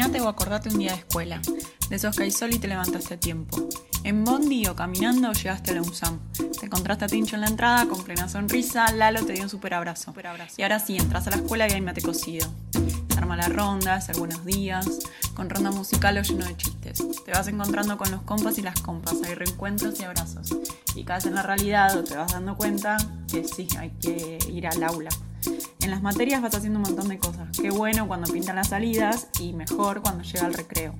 O acordate un día de escuela, de esos que hay sol y te levantaste a tiempo. En Bondi o caminando llegaste a la UNSAM. Te encontraste a Tincho en la entrada con plena sonrisa, Lalo te dio un super abrazo. Y ahora sí, entras a la escuela y hay mate cocido. Se arma la ronda, hacer buenos días, con ronda musical o lleno de Te vas encontrando con los compas y las compas, hay reencuentros y abrazos. Y caes en la realidad o te vas dando cuenta que sí, hay que ir al aula. En las materias vas haciendo un montón de cosas. Qué bueno cuando pintan las salidas y mejor cuando llega el recreo.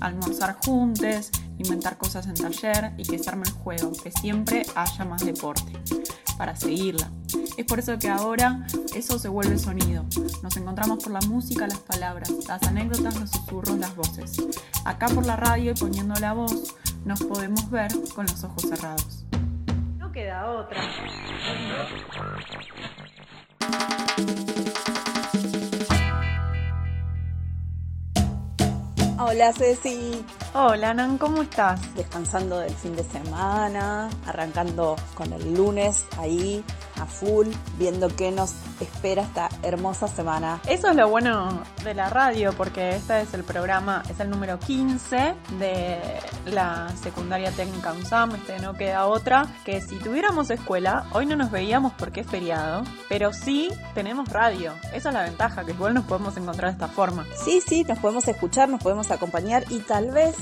Almorzar juntos, inventar cosas en taller y que se arme el juego, que siempre haya más deporte para seguirla. Es por eso que ahora eso se vuelve sonido. Nos encontramos por la música, las palabras, las anécdotas, los susurros, las voces. Acá por la radio y poniendo la voz, nos podemos ver con los ojos cerrados. No queda otra. Hola Ceci. Hola Nan, ¿cómo estás? Descansando del fin de semana, arrancando con el lunes ahí a full, viendo qué nos espera esta hermosa semana. Eso es lo bueno de la radio, porque este es el programa, es el número 15 de la secundaria técnica UNSAM, este no queda otra, que si tuviéramos escuela, hoy no nos veíamos porque es feriado, pero sí tenemos radio. Esa es la ventaja, que igual nos podemos encontrar de esta forma. Sí, sí, nos podemos escuchar, nos podemos acompañar y tal vez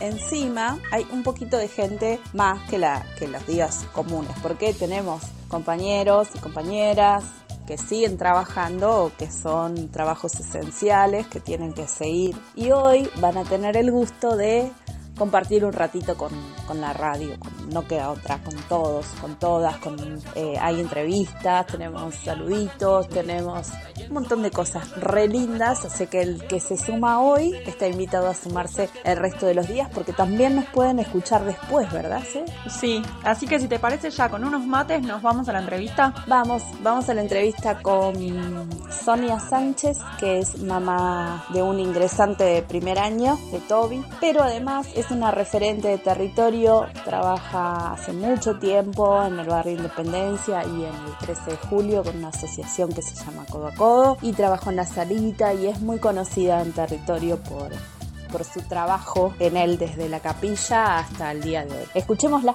encima hay un poquito de gente más que, la, que los días comunes, porque tenemos compañeros y compañeras que siguen trabajando o que son trabajos esenciales que tienen que seguir. Y hoy van a tener el gusto de compartir un ratito con, la radio, no queda otra, con todos, con todas, con, eh, hay entrevistas, tenemos saluditos, tenemos un montón de cosas re lindas, así que el que se suma hoy está invitado a sumarse el resto de los días porque también nos pueden escuchar después, ¿verdad? Sí, sí. así que si te parece ya con unos mates nos vamos a la entrevista. Vamos, vamos a la entrevista con Sonia Sánchez, que es mamá de un ingresante de primer año, de Toby, pero además es una referente de territorio, trabaja hace mucho tiempo en el barrio Independencia y en el 13 de julio con una asociación que se llama Codo a Codo y trabajó en la salita y es muy conocida en territorio por, por su trabajo en él desde la capilla hasta el día de hoy. Escuchémosla.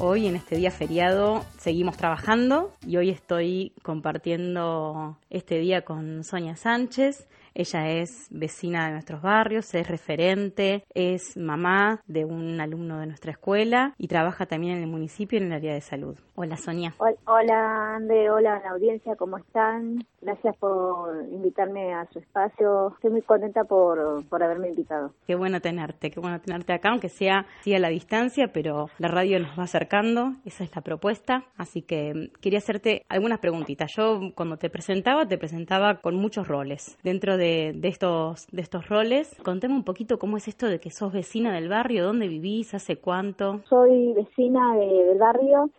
Hoy en este día feriado seguimos trabajando y hoy estoy compartiendo este día con Sonia Sánchez. Ella es vecina de nuestros barrios, es referente, es mamá de un alumno de nuestra escuela y trabaja también en el municipio en el área de salud. Hola Sonia. Hola Ande, hola la audiencia, ¿cómo están? Gracias por invitarme a su espacio. Estoy muy contenta por, por haberme invitado. Qué bueno tenerte, qué bueno tenerte acá, aunque sea sí a la distancia, pero la radio nos va acercando, esa es la propuesta. Así que mm, quería hacerte algunas preguntitas. Yo cuando te presentaba, te presentaba con muchos roles. Dentro de, estos, de estos roles, contame un poquito cómo es esto de que sos vecina del barrio, dónde vivís, hace cuánto. Soy vecina del barrio,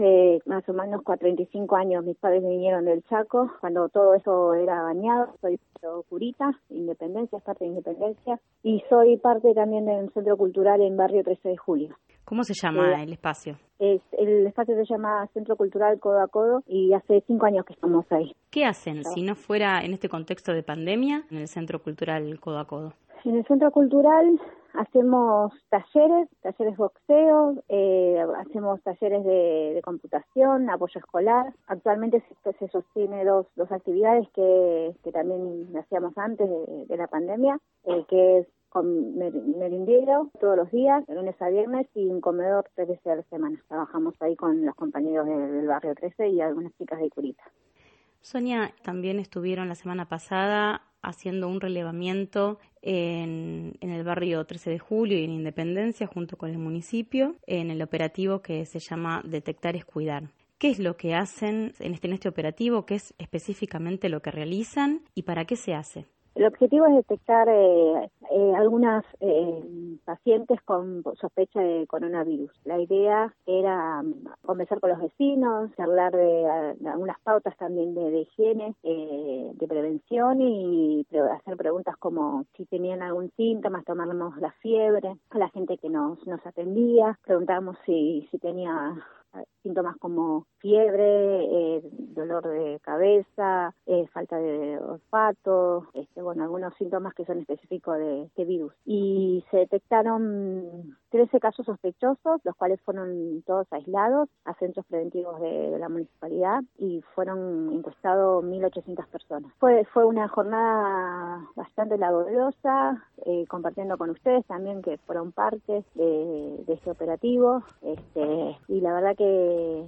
más o menos 45 años mis padres vinieron del Chaco, cuando todo eso era bañado, soy curita, Independencia, es parte de Independencia, y soy parte también del Centro Cultural en Barrio 13 de Julio. ¿Cómo se llama el espacio? Es, el espacio se llama Centro Cultural Codo a Codo y hace cinco años que estamos ahí. ¿Qué hacen si no fuera en este contexto de pandemia en el Centro Cultural Codo a Codo? En el Centro Cultural hacemos talleres, talleres boxeo, eh, hacemos talleres de, computación, apoyo escolar. Actualmente se, sostiene dos, dos actividades que, que también hacíamos antes de, la pandemia, eh, que es con merindero todos los días, de lunes a viernes, y un comedor tres veces a la semana. Trabajamos ahí con los compañeros del, barrio 13 y algunas chicas de Curita. Sonia, también estuvieron la semana pasada haciendo un relevamiento en, en, el barrio 13 de Julio y en Independencia junto con el municipio en el operativo que se llama Detectar es Cuidar. ¿Qué es lo que hacen en este, en este operativo? ¿Qué es específicamente lo que realizan y para qué se hace? El objetivo es detectar eh, eh, algunas eh, pacientes con sospecha de coronavirus. La idea era mm, conversar con los vecinos, hablar de, algunas pautas también de, higiene, de prevención y hacer preguntas como si tenían algún síntoma, tomarnos la fiebre a la gente que nos, nos atendía, preguntábamos si, si tenía síntomas como fiebre, eh, dolor de cabeza, eh, falta de olfato, este, bueno, algunos síntomas que son específicos de este virus. Y se detectaron 13 casos sospechosos, los cuales fueron todos aislados a centros preventivos de, la municipalidad y fueron encuestados 1.800 personas. Fue, fue una jornada bastante laboriosa, eh, compartiendo con ustedes también que fueron parte de, este operativo este, y la verdad que,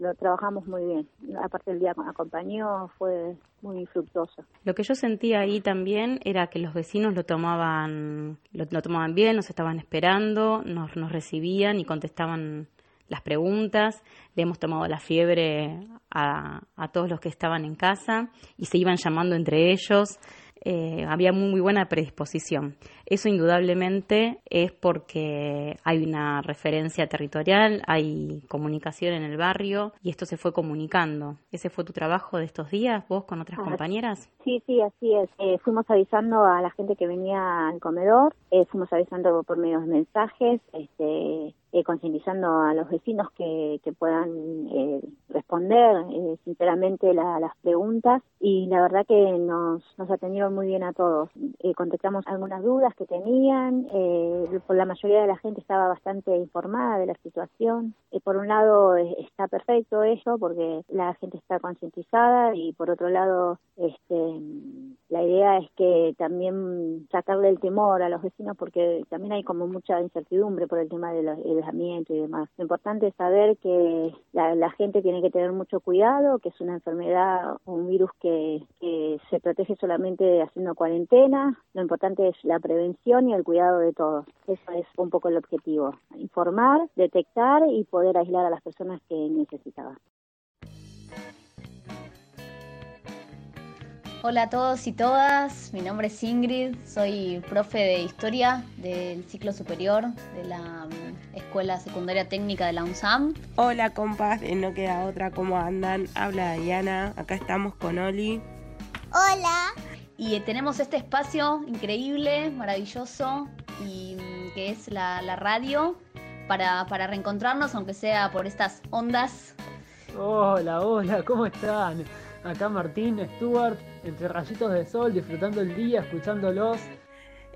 lo, trabajamos muy bien. Aparte el día acompañó, fue muy fructuoso. Lo que yo sentía ahí también era que los vecinos lo tomaban, lo, tomaban bien, nos estaban esperando, nos, recibían y contestaban las preguntas, le hemos tomado la fiebre a, todos los que estaban en casa y se iban llamando entre ellos. Eh, había muy, buena predisposición. Eso indudablemente es porque hay una referencia territorial, hay comunicación en el barrio y esto se fue comunicando. ¿Ese fue tu trabajo de estos días, vos con otras compañeras? Sí, sí, así es. Eh, fuimos avisando a la gente que venía al comedor, eh, fuimos avisando por medio de mensajes, este, eh, concientizando a los vecinos que, que puedan eh, responder eh, sinceramente las preguntas y la verdad que nos, nos atendieron muy bien a todos. Eh, contestamos algunas dudas que tenían, por la mayoría de la gente estaba bastante informada de la situación. por un lado está perfecto eso porque la gente está concientizada y por otro lado este, la idea es que también sacarle el temor a los vecinos porque también hay como mucha incertidumbre por el tema de los y demás. Lo importante es saber que la, gente tiene que tener mucho cuidado, que es una enfermedad un virus que, se protege solamente haciendo cuarentena. Lo importante es la prevención y el cuidado de todos. Eso es un poco el objetivo. Informar, detectar y poder aislar a las personas que necesitaban. Hola a todos y todas, mi nombre es Ingrid, soy profe de historia del ciclo superior de la mm, Escuela Secundaria Técnica de la UNSAM. Hola compas, No Queda Otra, ¿cómo andan? Habla Diana, acá estamos con Oli. Hola. Y tenemos este espacio increíble, maravilloso, y mm, que es la, radio, para, para reencontrarnos, aunque sea por estas ondas. Hola, hola, ¿cómo están? Acá Martín, Stuart, entre rayitos de sol, disfrutando el día, escuchándolos.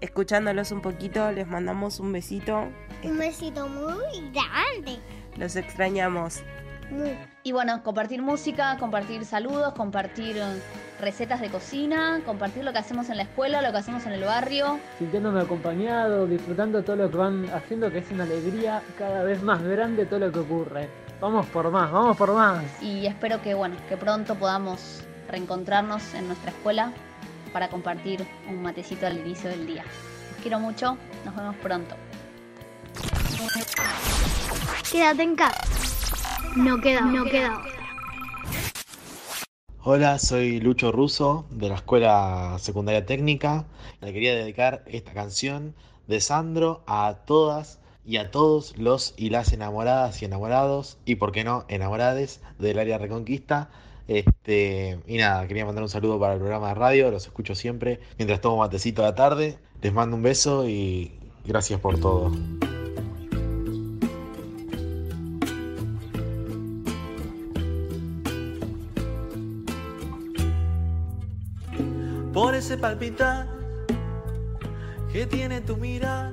Escuchándolos un poquito, les mandamos un besito. Un besito muy grande. Los extrañamos. Y bueno, compartir música, compartir saludos, compartir recetas de cocina, compartir lo que hacemos en la escuela, lo que hacemos en el barrio. Sintiéndome acompañado, disfrutando todo lo que van haciendo, que es una alegría cada vez más grande todo lo que ocurre. Vamos por más, vamos por más. Y espero que bueno, que pronto podamos reencontrarnos en nuestra escuela para compartir un matecito al inicio del día. Los quiero mucho, nos vemos pronto. Quédate en casa. No queda, no queda. Hola, soy Lucho Russo de la Escuela Secundaria Técnica. Le quería dedicar esta canción de Sandro a todas y a todos los y las enamoradas y enamorados y, por qué no, enamorades del área Reconquista. Este, y nada, quería mandar un saludo para el programa de radio, los escucho siempre mientras tomo matecito de la tarde. Les mando un beso y gracias por todo. Por ese palpitar que tiene tu mirada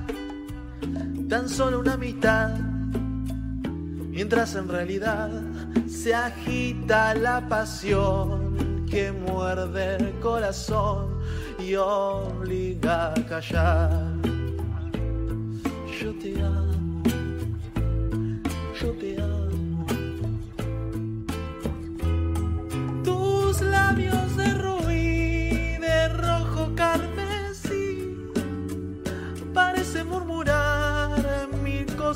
tan solo una mitad, mientras en realidad se agita la pasión que muerde el corazón y obliga a callar. Yo te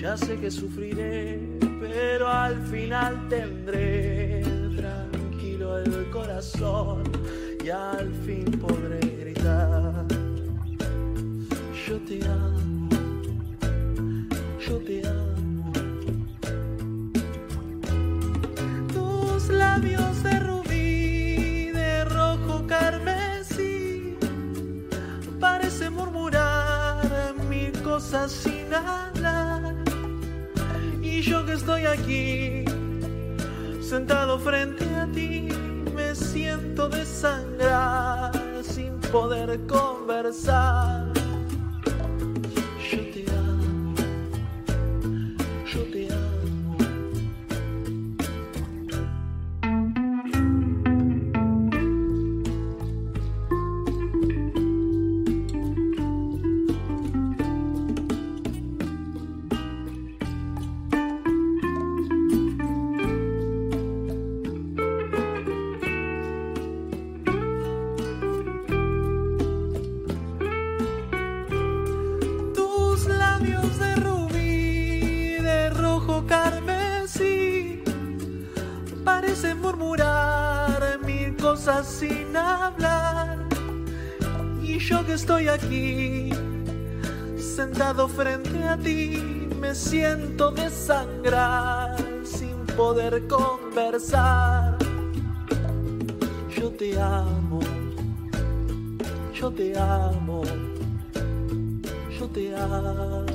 ya sé que sufriré, pero al final tendré tranquilo el corazón y al fin podré gritar. Yo te amo, yo te amo. Tus labios de rubí, de rojo carmesí, parece murmurar mil cosas sin hablar. Y yo que estoy aquí, sentado frente a ti, me siento desangrar sin poder conversar. Estoy aquí, sentado frente a ti, me siento desangrar sin poder conversar. Yo te amo, yo te amo yo te amo.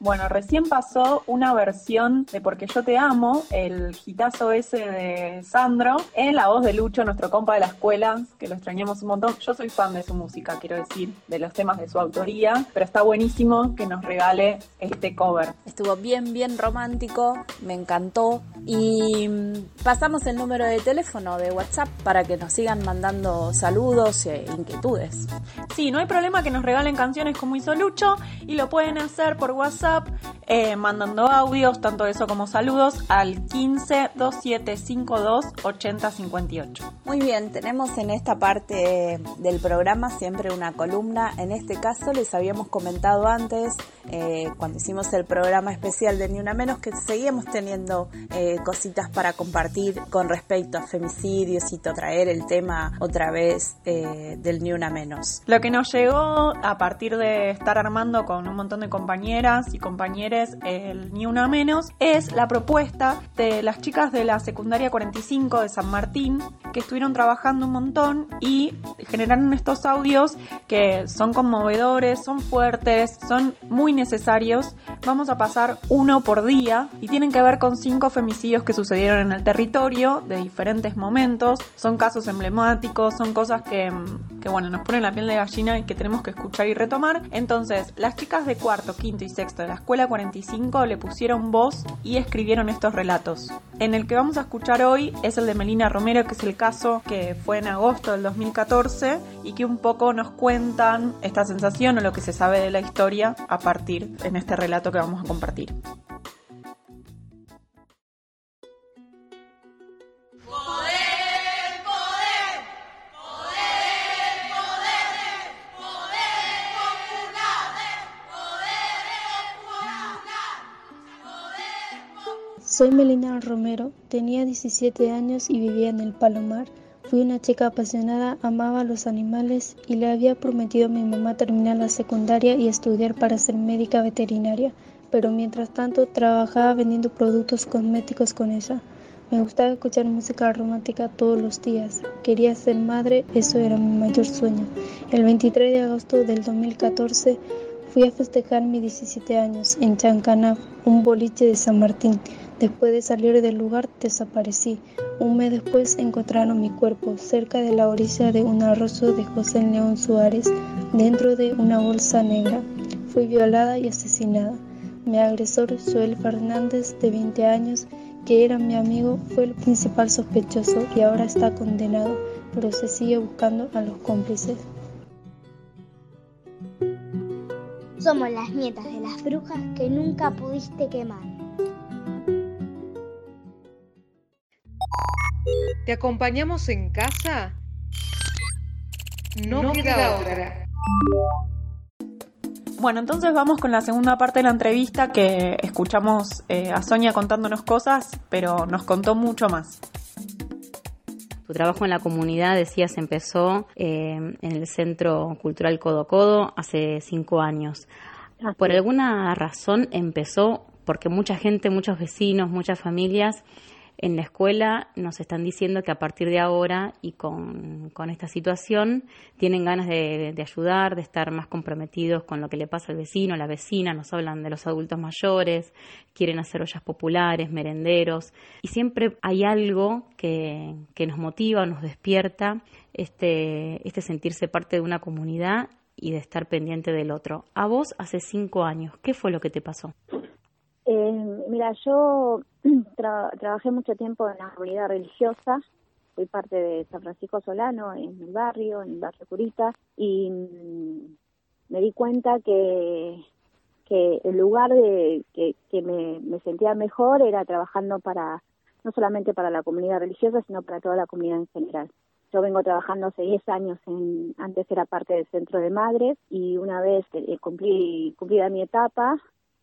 Bueno, recién pasó una versión de Porque yo te amo, el hitazo ese de Sandro, en la voz de Lucho, nuestro compa de la escuela, que lo extrañamos un montón. Yo soy fan de su música, quiero decir, de los temas de su autoría, pero está buenísimo que nos regale este cover. Estuvo bien, bien romántico, me encantó. Y mm, pasamos el número de teléfono de WhatsApp para que nos sigan mandando saludos e inquietudes. Sí, no hay problema que nos regalen canciones como hizo Lucho y lo pueden hacer por WhatsApp eh, mandando audios, tanto eso como saludos, al 15 2752 8058. Muy bien, tenemos en esta parte del programa siempre una columna. En este caso les habíamos comentado antes, eh, cuando hicimos el programa especial de Ni Una Menos, que seguíamos teniendo eh, cositas para compartir con respecto a femicidios y traer el tema otra vez del Ni Una Menos. Lo que nos llegó a partir de estar armando con un montón de compañeras compañeros el Ni Una Menos es la propuesta de las chicas de la secundaria 45 de San Martín que estuvieron trabajando un montón y generaron estos audios que son conmovedores, son fuertes, son muy necesarios. Vamos a pasar uno por día y tienen que ver con cinco femicidios que sucedieron en el territorio de diferentes momentos. Son casos emblemáticos, son cosas que, que bueno, nos ponen la piel de gallina y que tenemos que escuchar y retomar. Entonces, las chicas de cuarto, quinto y sexto la escuela 45 le pusieron voz y escribieron estos relatos. En el que vamos a escuchar hoy es el de Melina Romero, que es el caso que fue en agosto del 2014 y que un poco nos cuentan esta sensación o lo que se sabe de la historia a partir en este relato que vamos a compartir. Soy Melina Romero, tenía 17 años y vivía en el Palomar, Fui una chica apasionada, amaba los animales y le había prometido a mi mamá terminar la secundaria y estudiar para ser médica veterinaria, pero mientras tanto trabajaba vendiendo productos cosméticos con ella. Me gustaba escuchar música romántica todos los días. Quería ser madre, eso era mi mayor sueño. El 23 de agosto del 2014 fui a festejar mis 17 años en Chancanaf, un boliche de San Martín. Después de salir del lugar desaparecí. Un mes después encontraron mi cuerpo cerca de la orilla de un arroyo de José León Suárez, dentro de una bolsa negra. Fui violada y asesinada. Mi agresor, Joel Fernández, de 20 años, que era mi amigo, fue el principal sospechoso y ahora está condenado, pero se sigue buscando a los cómplices. Somos las nietas de las brujas que nunca pudiste quemar. ¿Te acompañamos en casa? No, queda, otra. Bueno, entonces vamos con la segunda parte de la entrevista que escuchamos eh, a Sonia contándonos cosas, pero nos contó mucho más. Tu trabajo en la comunidad, decías, empezó eh, en el Centro Cultural Codo Codo hace cinco años. Por alguna razón empezó porque mucha gente, muchos vecinos, muchas familias en la escuela nos están diciendo que a partir de ahora y con, esta situación tienen ganas de, ayudar, de estar más comprometidos con lo que le pasa al vecino, la vecina, nos hablan de los adultos mayores, quieren hacer ollas populares, merenderos, y siempre hay algo que, que nos motiva, nos despierta este, este sentirse parte de una comunidad y de estar pendiente del otro. A vos hace cinco años, ¿qué fue lo que te pasó? Eh, mira, yo trabajé mucho tiempo en la comunidad religiosa, fui parte de San Francisco Solano en el barrio, en el barrio Curita, y mm, me di cuenta que, que el lugar de que, que me, me sentía mejor era trabajando para, no solamente para la comunidad religiosa, sino para toda la comunidad en general. Yo vengo trabajando hace 10 años, en, antes era parte del centro de madres y una vez que cumplí, cumplida mi etapa,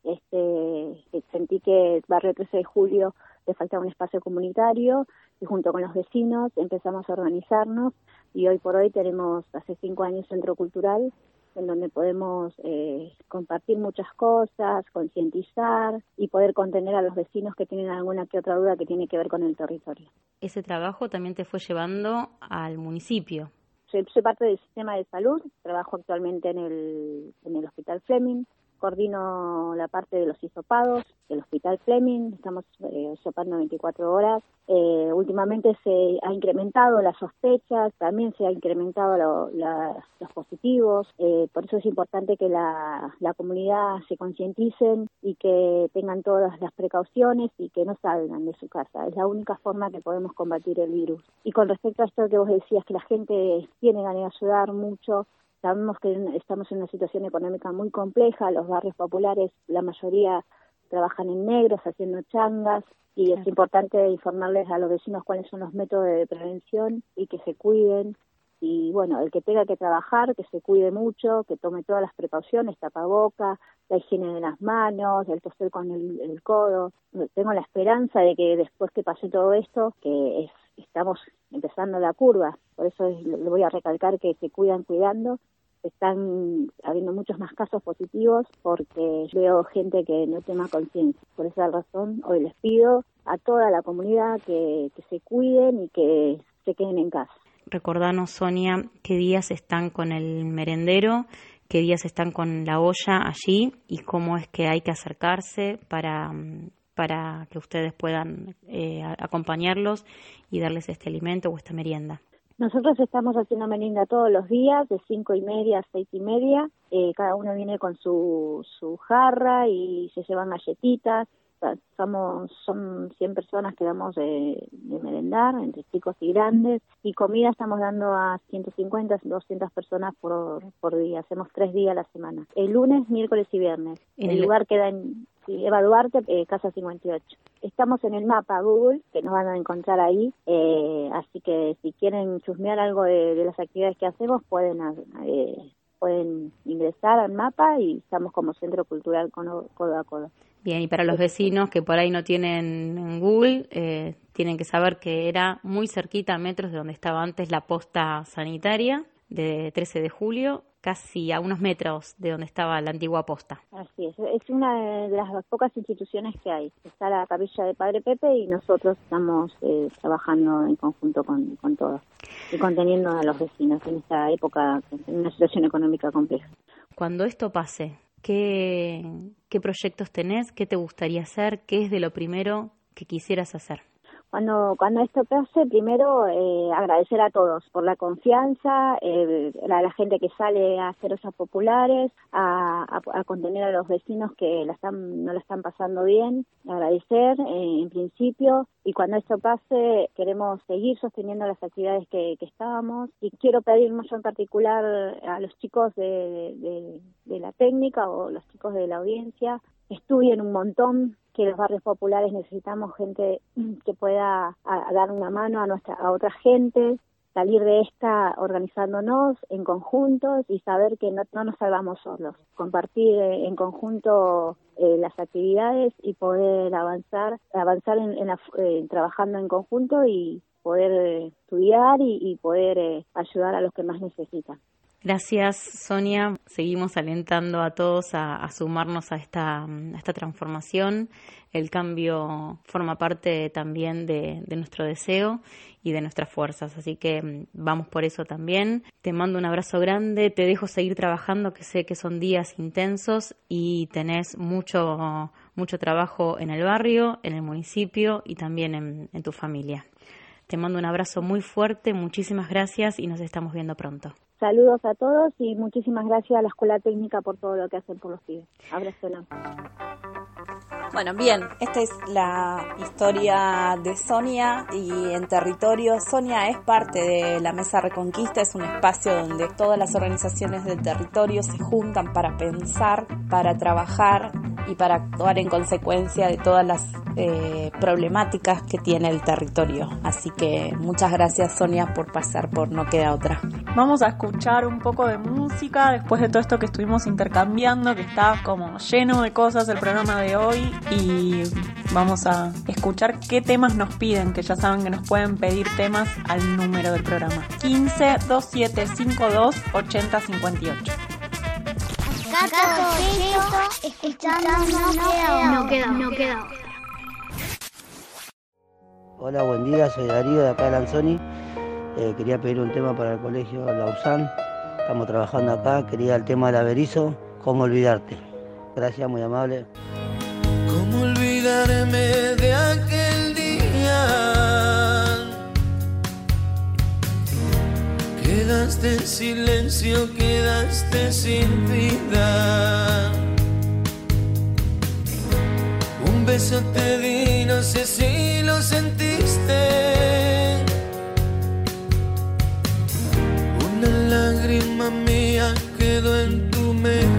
este, sentí que barrio 13 de julio le faltaba un espacio comunitario y junto con los vecinos empezamos a organizarnos y hoy por hoy tenemos hace cinco años centro cultural en donde podemos eh, compartir muchas cosas, concientizar y poder contener a los vecinos que tienen alguna que otra duda que tiene que ver con el territorio. Ese trabajo también te fue llevando al municipio. Soy, soy parte del sistema de salud, trabajo actualmente en el, en el Hospital Fleming, coordino la parte de los hisopados del Hospital Fleming, estamos eh, hisopando 24 horas. Eh, últimamente se ha incrementado las sospechas, también se ha incrementado los positivos, eh, por eso es importante que la, la comunidad se concienticen y que tengan todas las precauciones y que no salgan de su casa. Es la única forma que podemos combatir el virus. Y con respecto a esto que vos decías, que la gente tiene ganas de ayudar mucho, Sabemos que estamos en una situación económica muy compleja, los barrios populares, la mayoría trabajan en negros, haciendo changas, y es importante informarles a los vecinos cuáles son los métodos de prevención y que se cuiden. Y bueno, el que tenga que trabajar, que se cuide mucho, que tome todas las precauciones, tapaboca, la higiene de las manos, el toser con el, codo. Tengo la esperanza de que después que pase todo esto, que estamos empezando la curva, por eso le voy a recalcar que se cuidan cuidando están habiendo muchos más casos positivos porque veo gente que no toma conciencia. Por esa razón, hoy les pido a toda la comunidad que, se cuiden y que se queden en casa. Recordanos, Sonia, qué días están con el merendero, qué días están con la olla allí y cómo es que hay que acercarse para, para que ustedes puedan eh, acompañarlos y darles este alimento o esta merienda. Nosotros estamos haciendo merienda todos los días, de cinco y media a seis y media. Eh, cada uno viene con su, su jarra y se llevan galletitas. Somos, son 100 personas que damos de, merendar, entre chicos y grandes. Y comida estamos dando a 150, 200 personas por, por día. Hacemos tres días a la semana. El lunes, miércoles y viernes. el lugar queda en Sí, Eva Duarte, eh, Casa 58. Estamos en el mapa Google, que nos van a encontrar ahí, eh, así que si quieren chusmear algo de, las actividades que hacemos, pueden eh, pueden ingresar al mapa y estamos como Centro Cultural codo a codo. Bien, y para los vecinos que por ahí no tienen Google, eh, tienen que saber que era muy cerquita a metros de donde estaba antes la posta sanitaria de 13 de julio, casi a unos metros de donde estaba la antigua posta. Así es, es una de las pocas instituciones que hay. Está la capilla de Padre Pepe y nosotros estamos eh, trabajando en conjunto con, con todos y conteniendo a los vecinos en esta época, en una situación económica compleja. Cuando esto pase, ¿qué, qué proyectos tenés? ¿Qué te gustaría hacer? ¿Qué es de lo primero que quisieras hacer? Cuando, cuando esto pase, primero eh, agradecer a todos por la confianza, eh, a la gente que sale a hacer esas populares, a, contener a los vecinos que la están, no la están pasando bien, agradecer eh, en principio. Y cuando esto pase queremos seguir sosteniendo las actividades que, que estábamos. Y quiero pedir mucho en particular a los chicos de la técnica o los chicos de la audiencia estudien un montón, que los barrios populares necesitamos gente que pueda dar una mano a nuestra a otra gente, salir de esta organizándonos en conjuntos y saber que no, no nos salvamos solos, compartir eh, en conjunto eh, las actividades y poder avanzar, avanzar en, en la, eh, trabajando en conjunto y poder eh, estudiar y, y poder ayudar a los que más necesitan. Gracias, Sonia. Seguimos alentando a todos a, sumarnos a esta, transformación. El cambio forma parte también de, nuestro deseo y de nuestras fuerzas. Así que mm, vamos por eso también. Te mando un abrazo grande. Te dejo seguir trabajando, que sé que son días intensos y tenés mucho, mucho trabajo en el barrio, en el municipio y también en tu familia. Te mando un abrazo muy fuerte, muchísimas gracias y nos estamos viendo pronto. Saludos a todos y muchísimas gracias a la Escuela Técnica por todo lo que hacen por los pibes. Abrazo. Bueno, bien, esta es la historia de Sonia y en territorio. Sonia es parte de la Mesa Reconquista, es un espacio donde todas las organizaciones del territorio se juntan para pensar, para trabajar y para actuar en consecuencia de todas las eh, problemáticas que tiene el territorio. Así que muchas gracias Sonia por pasar por No Queda Otra. Vamos a escuchar un poco de música después de todo esto que estuvimos intercambiando, que está como lleno de cosas el programa de hoy y vamos a escuchar qué temas nos piden, que ya saben que nos pueden pedir temas al número del programa 15 2752 8058. escuchando no queda, no queda. Hola, buen día, soy Darío de acá de Lanzoni. Eh, quería pedir un tema para el colegio Lausanne. Estamos trabajando acá, quería el tema del averizo, ¿cómo olvidarte? Gracias, muy amable. ¿Cómo olvidarme de aquel día? Quedaste en silencio, quedaste sin vida. Un beso te di, no sé si lo sentiste. Lágrima mía quedó en tu mejilla.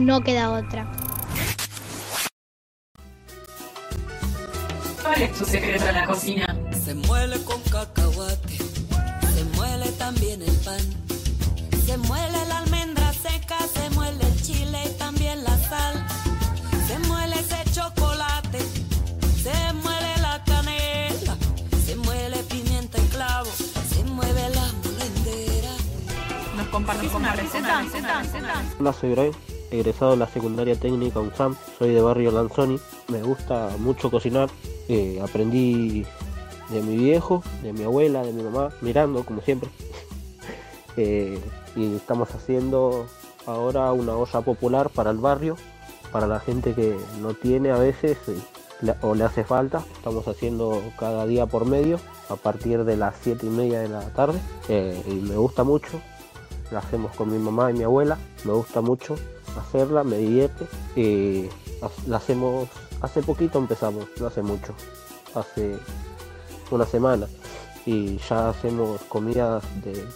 No Queda Otra. ¿Cuál es tu secreto en la cocina? Se muele con cacahuate, se muele también el pan. Se muele la almendra seca, se muele el chile y también la sal. Se muele ese chocolate, se muele la canela, se muele pimienta y clavo, se mueve la molendera. ¿Nos compartís una receta? Hola, soy Brian, egresado de la secundaria técnica UNSAM, soy de barrio Lanzoni, me gusta mucho cocinar, eh, aprendí de mi viejo, de mi abuela, de mi mamá, mirando como siempre. Eh, y estamos haciendo ahora una olla popular para el barrio, para la gente que no tiene a veces eh, o le hace falta. Estamos haciendo cada día por medio a partir de las 7 y media de la tarde y me gusta mucho. La hacemos con mi mamá y mi abuela, me gusta mucho hacerla, me divierte. Y la hacemos, hace poquito empezamos, no hace mucho, hace una semana. Y ya hacemos comidas de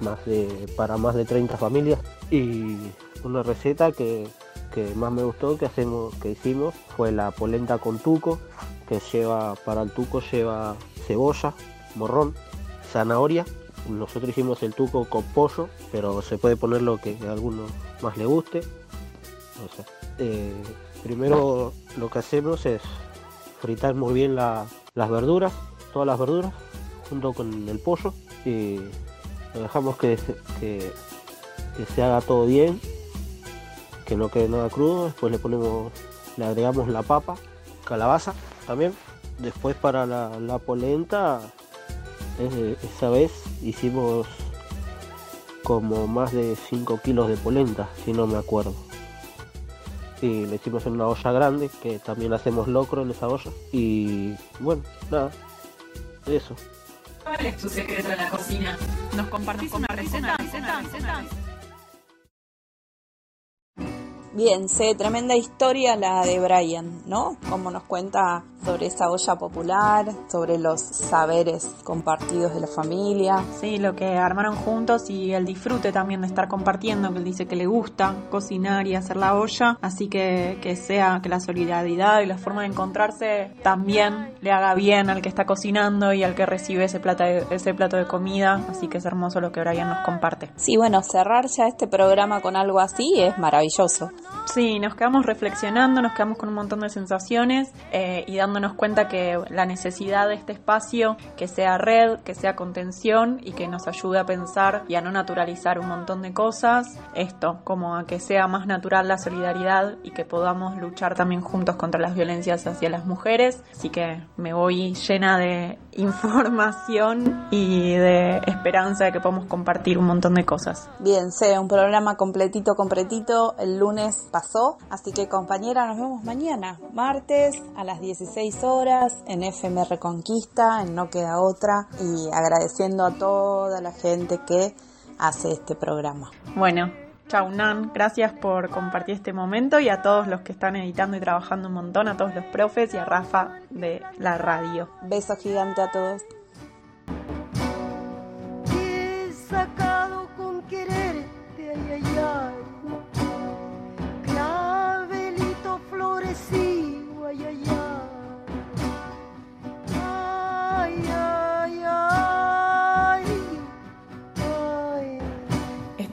más de para más de 30 familias y una receta que, que más me gustó que hacemos que hicimos fue la polenta con tuco que lleva para el tuco lleva cebolla morrón zanahoria nosotros hicimos el tuco con pollo pero se puede poner lo que a alguno más le guste. Eh, primero lo que hacemos es fritar muy bien la- las verduras todas las verduras junto con el pollo y lo dejamos que que, se haga todo bien, que no quede nada crudo, después le ponemos, le agregamos la papa, calabaza también. Después para la, la polenta, esa vez hicimos como más de 5 kilos de polenta, si no me acuerdo. Y le hicimos en una olla grande, que también hacemos locro en esa olla. Y bueno, nada, eso. ¿Cuál es tu secreto en la cocina? ¿Nos compartís una receta? Bien, sé, tremenda historia la de Brian, ¿no? Como nos cuenta sobre esa olla popular, sobre los saberes compartidos de la familia. Sí, lo que armaron juntos y el disfrute también de estar compartiendo, que él dice que le gusta cocinar y hacer la olla, así que que sea que la solidaridad y la forma de encontrarse también le haga bien al que está cocinando y al que recibe ese plato de, ese plato de comida, así que es hermoso lo que Brian nos comparte. Sí, bueno, cerrar ya este programa con algo así es maravilloso. Sí, nos quedamos reflexionando, nos quedamos con un montón de sensaciones eh, y dándonos cuenta que la necesidad de este espacio, que sea red, que sea contención y que nos ayude a pensar y a no naturalizar un montón de cosas, esto, como a que sea más natural la solidaridad y que podamos luchar también juntos contra las violencias hacia las mujeres. Así que me voy llena de información y de esperanza de que podamos compartir un montón de cosas. Bien, sé, un programa completito, completito. El lunes pasó, así que compañera, nos vemos mañana, martes a las 16 horas en FM Reconquista, en No Queda Otra, y agradeciendo a toda la gente que hace este programa. Bueno, chau Nan, gracias por compartir este momento y a todos los que están editando y trabajando un montón, a todos los profes y a Rafa de la radio. Beso gigante a todos.